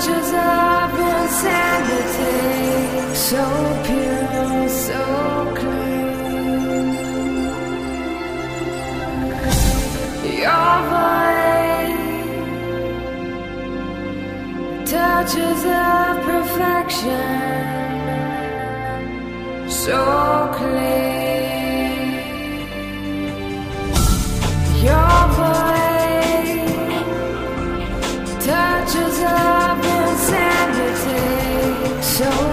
Touches of insanity, so pure, so clean. Your voice touches of perfection, so clean. So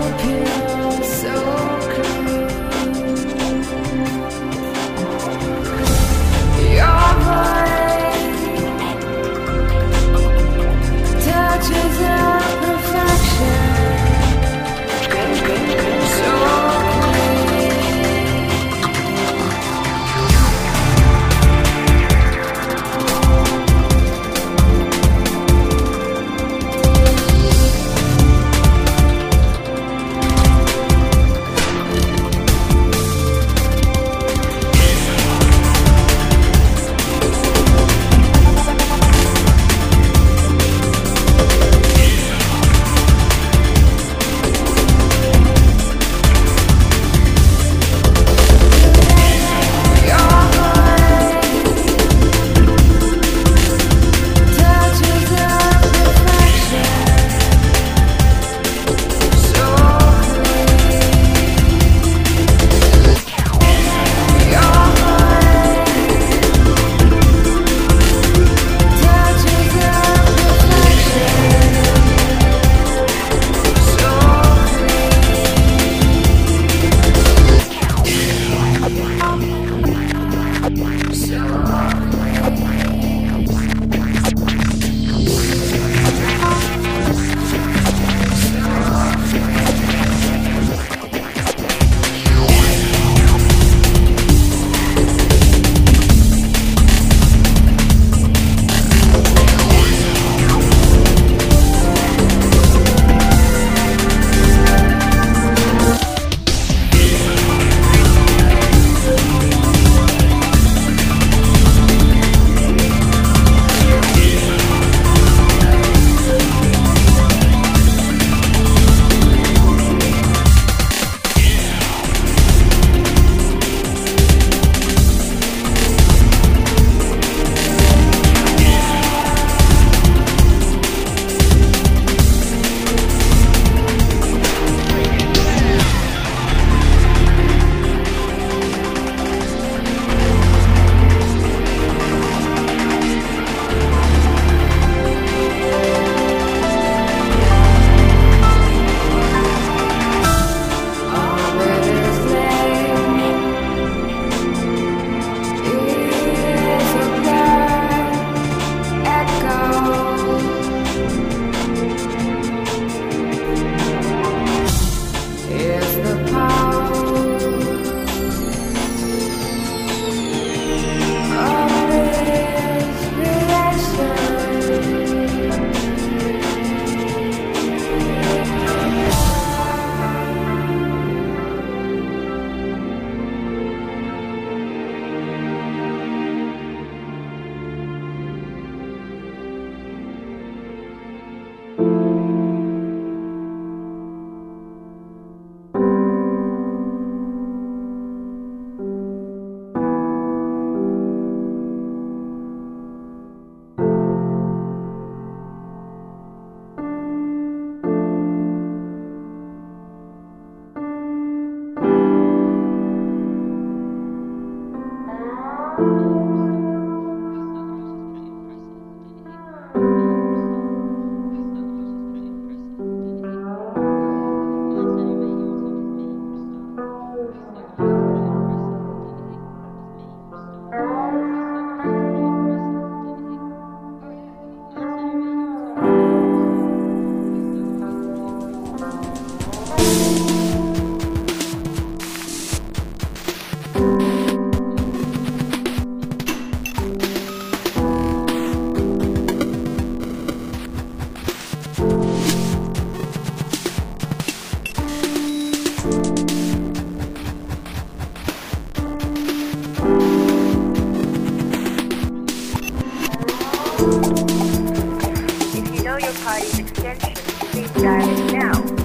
Dialing now.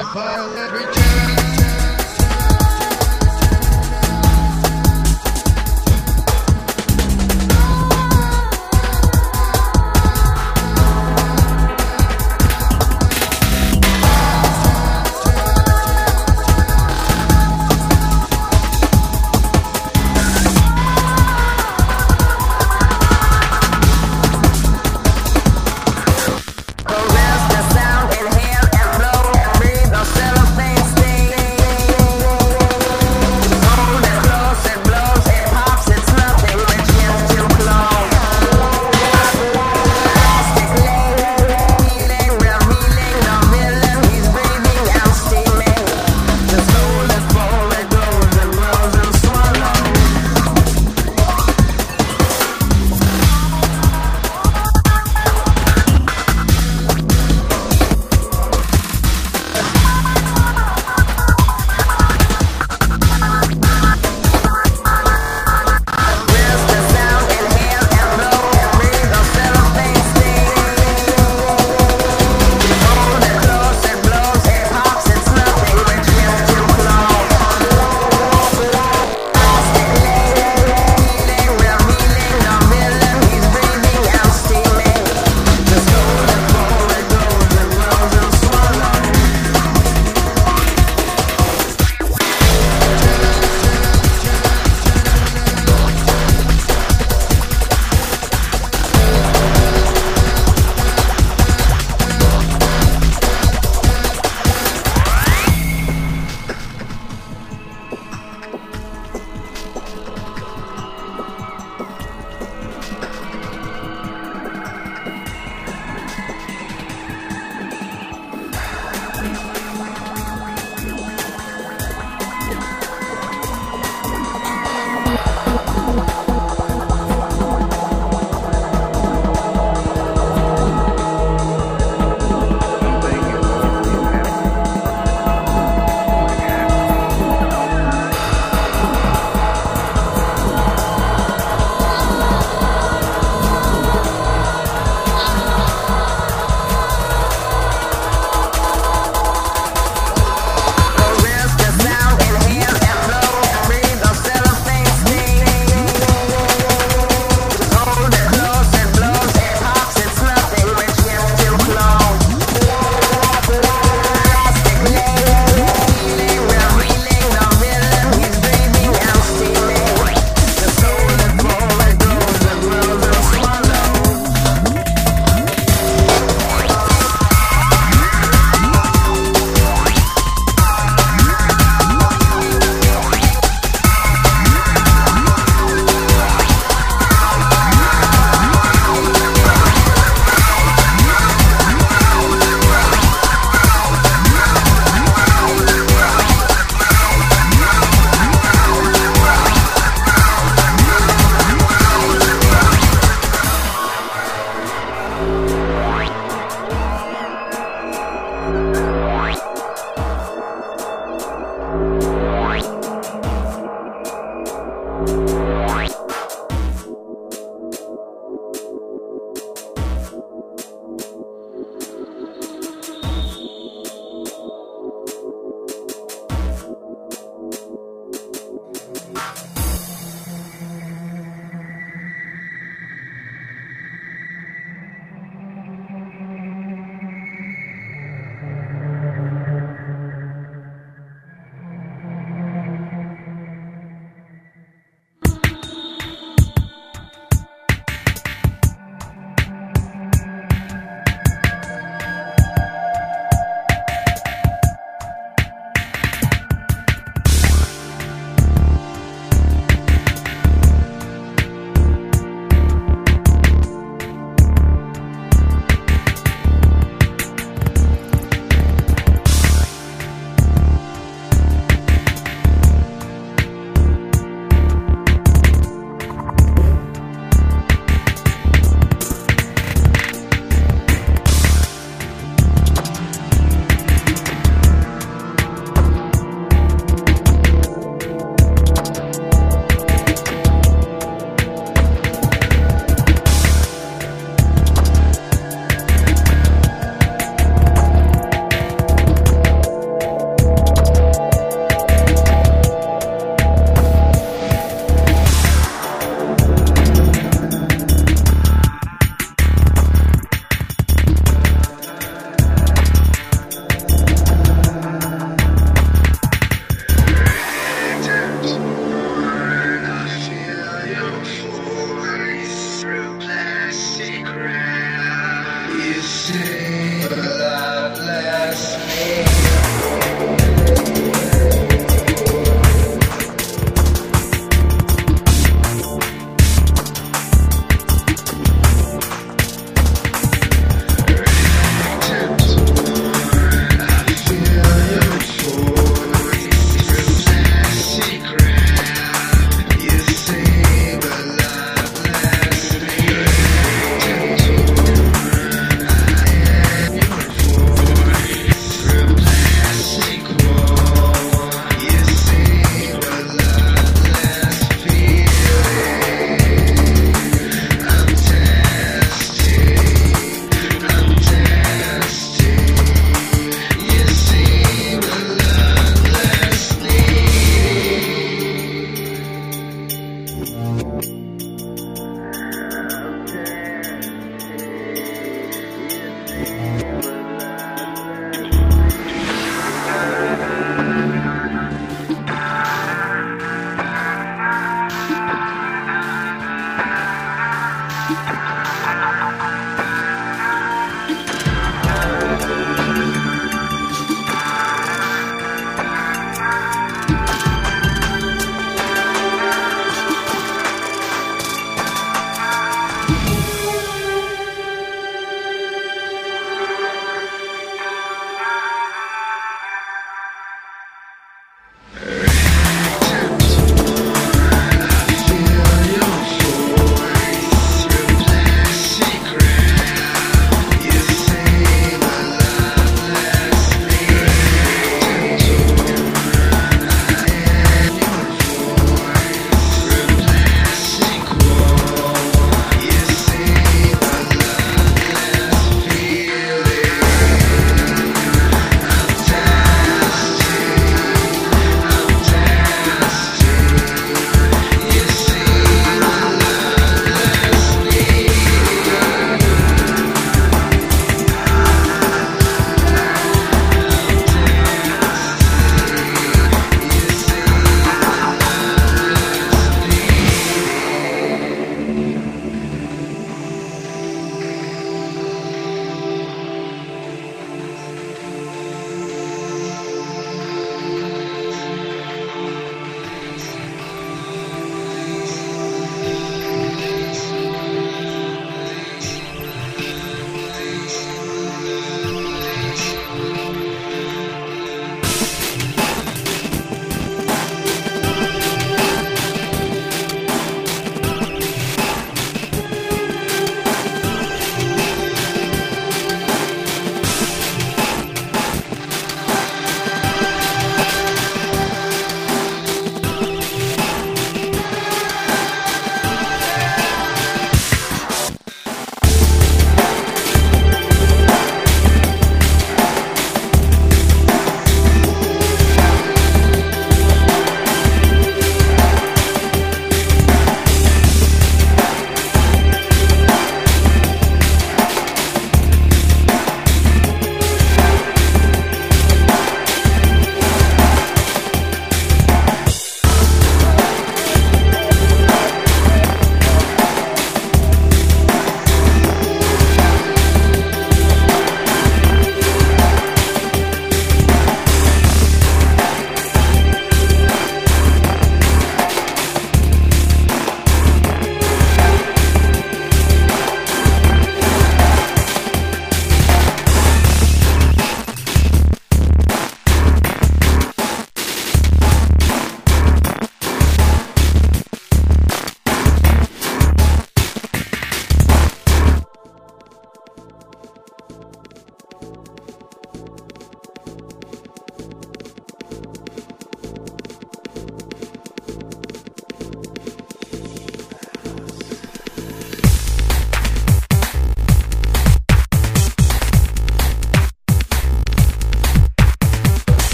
Violet return.